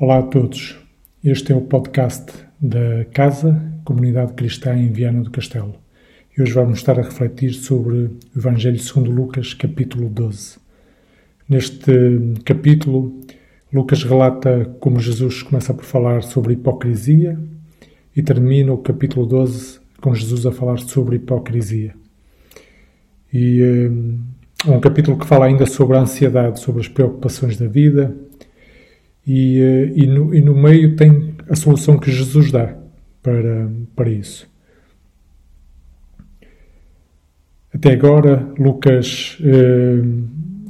Olá a todos. Este é o podcast da Casa Comunidade Cristã em Viana do Castelo. E hoje vamos estar a refletir sobre o Evangelho segundo Lucas, capítulo 12. Neste capítulo, Lucas relata como Jesus começa por falar sobre hipocrisia e termina o capítulo 12 com Jesus a falar sobre hipocrisia. E é um capítulo que fala ainda sobre a ansiedade, sobre as preocupações da vida, e, eh, e, no, e no meio tem a solução que Jesus dá para, para isso. Até agora, Lucas eh,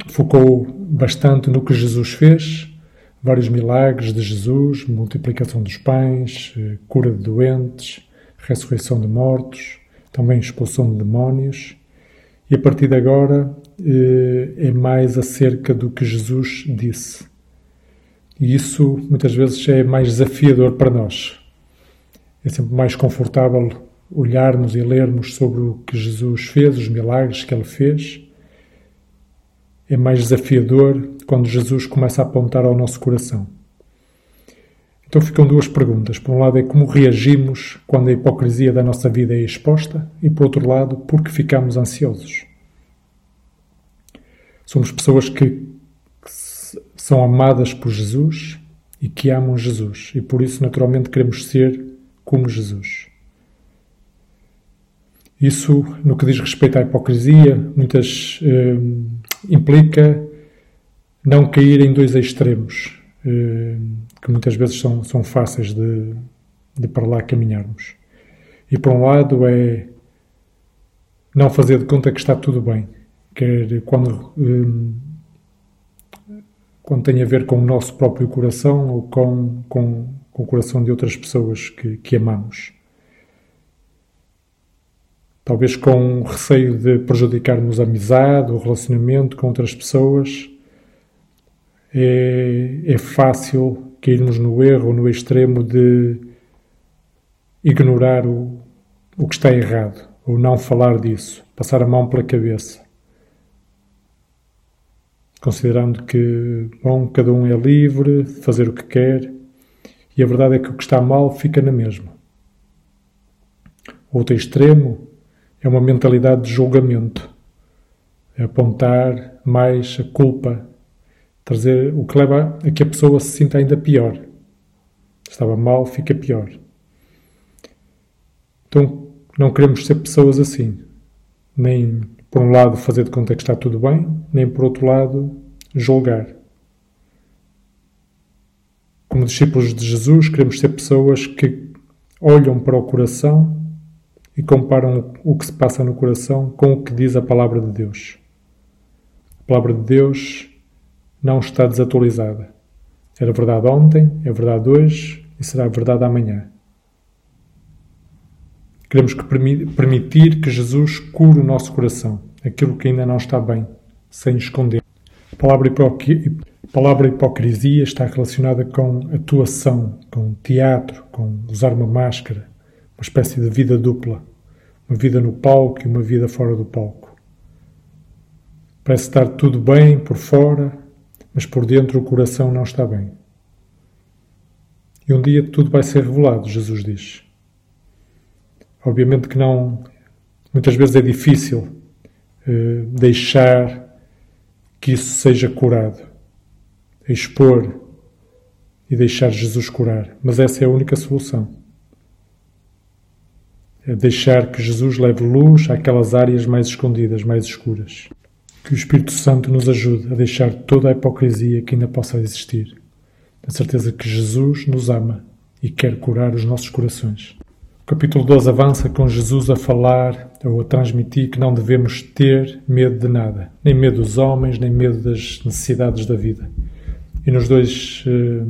focou bastante no que Jesus fez, vários milagres de Jesus, multiplicação dos pães, eh, cura de doentes, ressurreição de mortos, também expulsão de demónios. E a partir de agora eh, é mais acerca do que Jesus disse. E isso muitas vezes é mais desafiador para nós. É sempre mais confortável olharmos e lermos sobre o que Jesus fez, os milagres que ele fez. É mais desafiador quando Jesus começa a apontar ao nosso coração. Então ficam duas perguntas. Por um lado é como reagimos quando a hipocrisia da nossa vida é exposta e por outro lado, por que ficamos ansiosos. Somos pessoas que são amadas por Jesus e que amam Jesus e por isso naturalmente queremos ser como Jesus. Isso, no que diz respeito à hipocrisia, muitas eh, implica não cair em dois extremos, eh, que muitas vezes são, são fáceis de, de para lá caminharmos. E por um lado é não fazer de conta que está tudo bem, quer quando eh, quando tem a ver com o nosso próprio coração ou com, com, com o coração de outras pessoas que, que amamos. Talvez com receio de prejudicarmos a amizade, o relacionamento com outras pessoas. É, é fácil cairmos no erro no extremo de ignorar o, o que está errado ou não falar disso, passar a mão pela cabeça considerando que, bom, cada um é livre fazer o que quer e a verdade é que o que está mal fica na mesma. Outro extremo é uma mentalidade de julgamento, é apontar mais a culpa, trazer o que leva a que a pessoa se sinta ainda pior. Estava mal, fica pior. Então, não queremos ser pessoas assim, nem por um lado, fazer de conta que está tudo bem, nem por outro lado, julgar. Como discípulos de Jesus, queremos ser pessoas que olham para o coração e comparam o que se passa no coração com o que diz a palavra de Deus. A palavra de Deus não está desatualizada. Era verdade ontem, é verdade hoje e será verdade amanhã. Queremos que permitir que Jesus cure o nosso coração, aquilo que ainda não está bem, sem esconder. A palavra, a palavra hipocrisia está relacionada com atuação, com teatro, com usar uma máscara, uma espécie de vida dupla, uma vida no palco e uma vida fora do palco. Parece estar tudo bem por fora, mas por dentro o coração não está bem. E um dia tudo vai ser revelado, Jesus diz. Obviamente que não. Muitas vezes é difícil uh, deixar que isso seja curado, expor e deixar Jesus curar. Mas essa é a única solução. É deixar que Jesus leve luz àquelas áreas mais escondidas, mais escuras. Que o Espírito Santo nos ajude a deixar toda a hipocrisia que ainda possa existir. Na certeza que Jesus nos ama e quer curar os nossos corações capítulo 12 avança com Jesus a falar ou a transmitir que não devemos ter medo de nada, nem medo dos homens, nem medo das necessidades da vida. E nos dois, eh,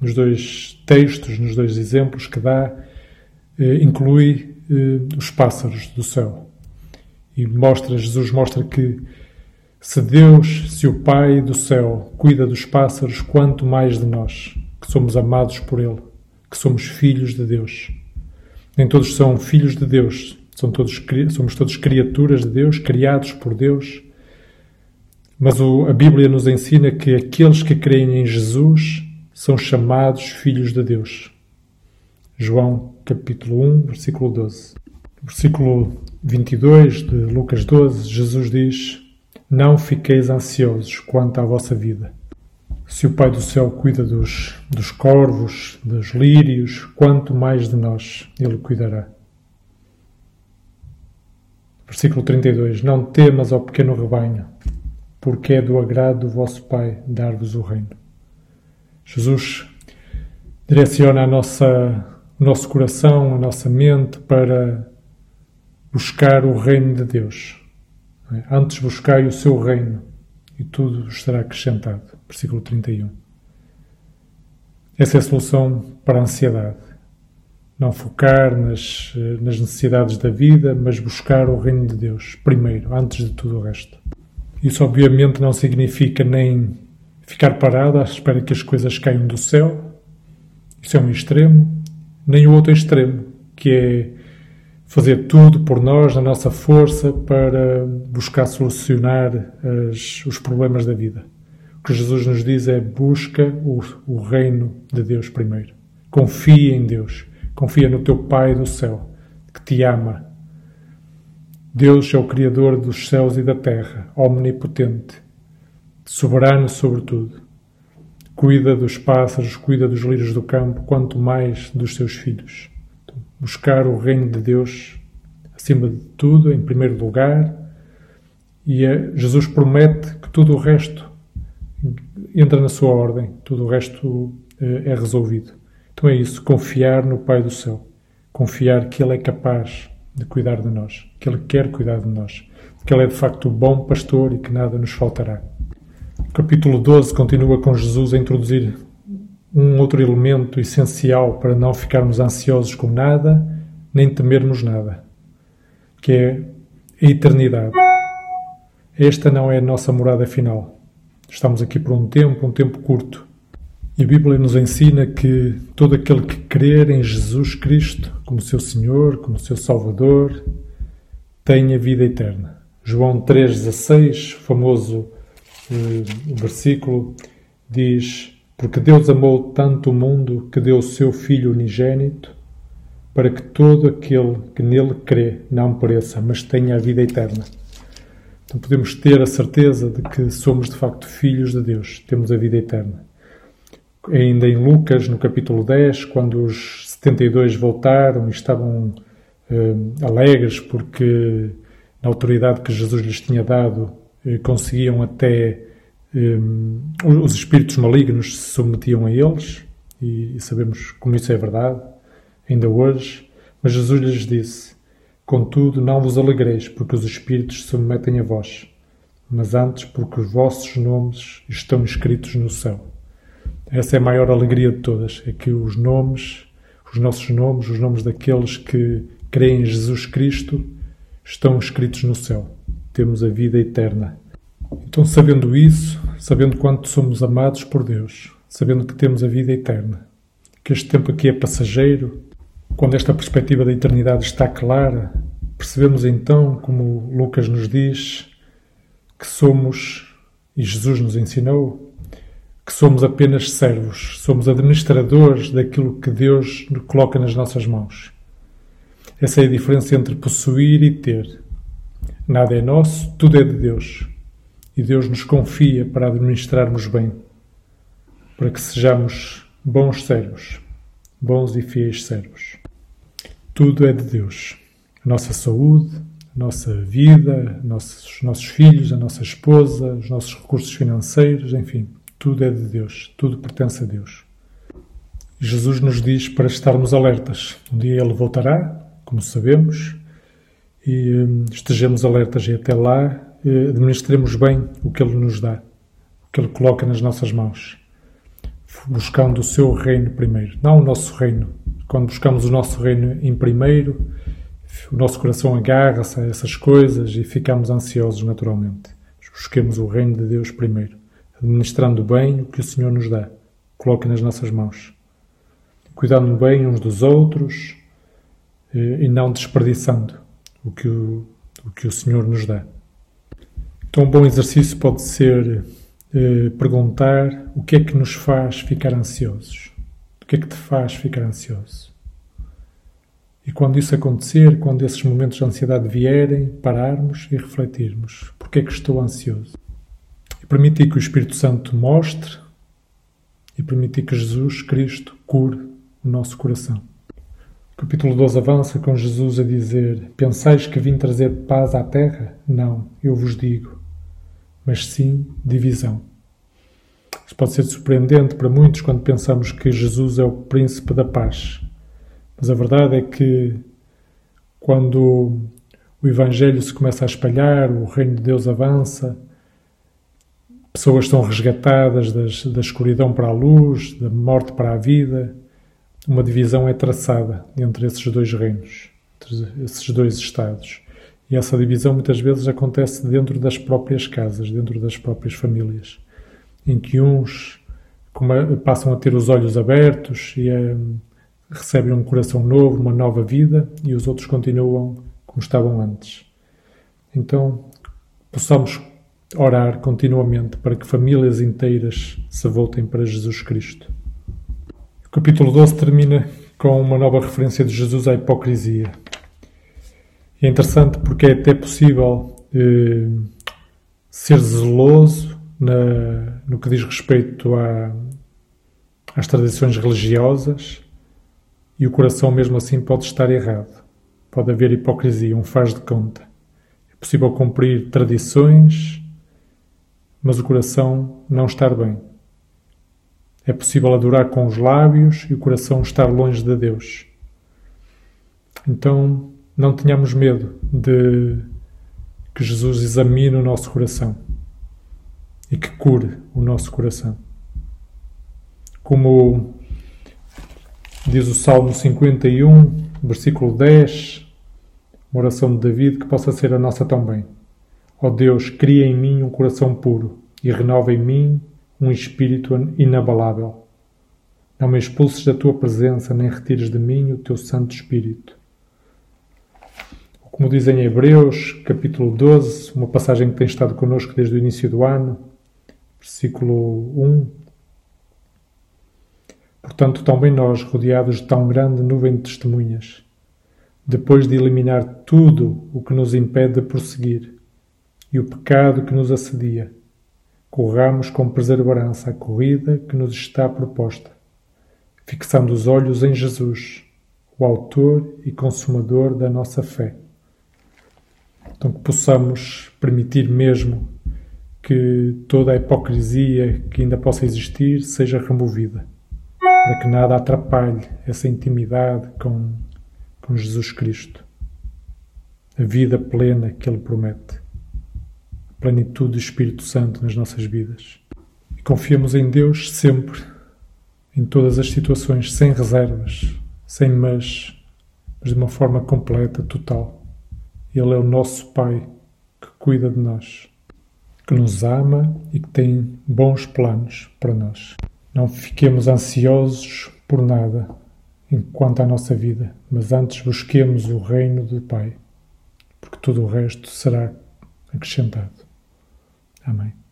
nos dois textos, nos dois exemplos que dá, eh, inclui eh, os pássaros do céu. E mostra, Jesus mostra que se Deus, se o Pai do céu cuida dos pássaros, quanto mais de nós, que somos amados por Ele, que somos filhos de Deus. Nem todos são filhos de Deus, todos, somos todos criaturas de Deus, criados por Deus. Mas o, a Bíblia nos ensina que aqueles que creem em Jesus são chamados filhos de Deus. João capítulo 1, versículo 12. Versículo 22 de Lucas 12, Jesus diz: Não fiqueis ansiosos quanto à vossa vida. Se o Pai do céu cuida dos, dos corvos, dos lírios, quanto mais de nós Ele cuidará. Versículo 32: Não temas ao pequeno rebanho, porque é do agrado do vosso Pai dar-vos o reino. Jesus direciona a nossa, o nosso coração, a nossa mente para buscar o reino de Deus. É? Antes buscai o seu reino e tudo estará acrescentado. Versículo 31. Essa é a solução para a ansiedade. Não focar nas, nas necessidades da vida, mas buscar o reino de Deus primeiro, antes de tudo o resto. Isso, obviamente, não significa nem ficar parado à espera que as coisas caiam do céu. Isso é um extremo. Nem o outro extremo, que é fazer tudo por nós, na nossa força, para buscar solucionar as, os problemas da vida. Que Jesus nos diz é busca o, o reino de Deus primeiro. Confia em Deus. Confia no teu Pai do céu, que te ama. Deus é o Criador dos céus e da terra, omnipotente, soberano sobre tudo. Cuida dos pássaros, cuida dos lírios do campo, quanto mais dos seus filhos buscar o reino de Deus acima de tudo, em primeiro lugar, e é, Jesus promete que tudo o resto entra na sua ordem, tudo o resto é, é resolvido. Então é isso, confiar no Pai do céu, confiar que Ele é capaz de cuidar de nós, que Ele quer cuidar de nós, que Ele é de facto o bom pastor e que nada nos faltará. O capítulo 12 continua com Jesus a introduzir um outro elemento essencial para não ficarmos ansiosos com nada, nem temermos nada, que é a eternidade. Esta não é a nossa morada final. Estamos aqui por um tempo, um tempo curto. E a Bíblia nos ensina que todo aquele que crer em Jesus Cristo como seu Senhor, como seu Salvador, tem a vida eterna. João 3,16, famoso eh, versículo, diz porque Deus amou tanto o mundo que deu o seu Filho unigênito, para que todo aquele que nele crê não pereça, mas tenha a vida eterna. Podemos ter a certeza de que somos de facto filhos de Deus, temos a vida eterna. Ainda em Lucas, no capítulo 10, quando os 72 voltaram e estavam eh, alegres porque na autoridade que Jesus lhes tinha dado eh, conseguiam até um, os espíritos malignos se submetiam a eles, e, e sabemos como isso é verdade, ainda hoje. Mas Jesus lhes disse: Contudo, não vos alegreis, porque os espíritos se submetem a vós, mas antes porque os vossos nomes estão escritos no céu. Essa é a maior alegria de todas, é que os nomes, os nossos nomes, os nomes daqueles que creem em Jesus Cristo, estão escritos no céu. Temos a vida eterna. Então, sabendo isso, sabendo quanto somos amados por Deus, sabendo que temos a vida eterna, que este tempo aqui é passageiro, quando esta perspectiva da eternidade está clara, percebemos então, como Lucas nos diz, que somos, e Jesus nos ensinou, que somos apenas servos, somos administradores daquilo que Deus coloca nas nossas mãos. Essa é a diferença entre possuir e ter. Nada é nosso, tudo é de Deus e Deus nos confia para administrarmos bem, para que sejamos bons servos, bons e fiéis servos. Tudo é de Deus. A nossa saúde, a nossa vida, nossos, nossos filhos, a nossa esposa, os nossos recursos financeiros, enfim, tudo é de Deus, tudo pertence a Deus. Jesus nos diz para estarmos alertas. Um dia Ele voltará, como sabemos, e hum, estejamos alertas e até lá eh, administremos bem o que Ele nos dá, o que Ele coloca nas nossas mãos, buscando o seu reino primeiro, não o nosso reino. Quando buscamos o nosso reino em primeiro, o nosso coração agarra-se a essas coisas e ficamos ansiosos naturalmente. Busquemos o reino de Deus primeiro, administrando bem o que o Senhor nos dá, coloca nas nossas mãos, cuidando bem uns dos outros eh, e não desperdiçando o que o, o que o Senhor nos dá. Então, um bom exercício pode ser eh, perguntar o que é que nos faz ficar ansiosos. O que é que te faz ficar ansioso? E quando isso acontecer, quando esses momentos de ansiedade vierem, pararmos e refletirmos: porque é que estou ansioso? E permitir que o Espírito Santo mostre e permitir que Jesus Cristo cure o nosso coração. O capítulo 12 avança com Jesus a dizer: Pensais que vim trazer paz à terra? Não, eu vos digo, mas sim divisão. Isso pode ser surpreendente para muitos quando pensamos que Jesus é o príncipe da paz. Mas a verdade é que quando o Evangelho se começa a espalhar, o reino de Deus avança, pessoas são resgatadas das, da escuridão para a luz, da morte para a vida, uma divisão é traçada entre esses dois reinos, entre esses dois estados. E essa divisão muitas vezes acontece dentro das próprias casas, dentro das próprias famílias, em que uns passam a ter os olhos abertos e a, recebem um coração novo, uma nova vida, e os outros continuam como estavam antes. Então, possamos orar continuamente para que famílias inteiras se voltem para Jesus Cristo. O capítulo 12 termina com uma nova referência de Jesus à hipocrisia. É interessante porque é até possível eh, ser zeloso na, no que diz respeito à, às tradições religiosas e o coração mesmo assim pode estar errado. Pode haver hipocrisia, um faz de conta. É possível cumprir tradições mas o coração não estar bem. É possível adorar com os lábios e o coração estar longe de Deus. Então, não tenhamos medo de que Jesus examine o nosso coração e que cure o nosso coração. Como diz o Salmo 51, versículo 10, uma oração de David que possa ser a nossa também. Ó Deus, cria em mim um coração puro e renova em mim um espírito inabalável. Não me expulses da tua presença, nem retires de mim o teu Santo Espírito. Como diz em Hebreus, capítulo 12, uma passagem que tem estado connosco desde o início do ano, versículo 1. Portanto, também nós, rodeados de tão grande nuvem de testemunhas, depois de eliminar tudo o que nos impede de prosseguir, e o pecado que nos assedia. Corramos com perseverança a corrida que nos está proposta, fixando os olhos em Jesus, o Autor e Consumador da nossa fé. Então, que possamos permitir mesmo que toda a hipocrisia que ainda possa existir seja removida, para que nada atrapalhe essa intimidade com, com Jesus Cristo, a vida plena que Ele promete plenitude do Espírito Santo nas nossas vidas. E confiamos em Deus sempre, em todas as situações, sem reservas, sem mas, mas de uma forma completa, total. Ele é o nosso Pai que cuida de nós, que nos ama e que tem bons planos para nós. Não fiquemos ansiosos por nada enquanto à nossa vida, mas antes busquemos o reino do Pai, porque tudo o resto será acrescentado. Amém.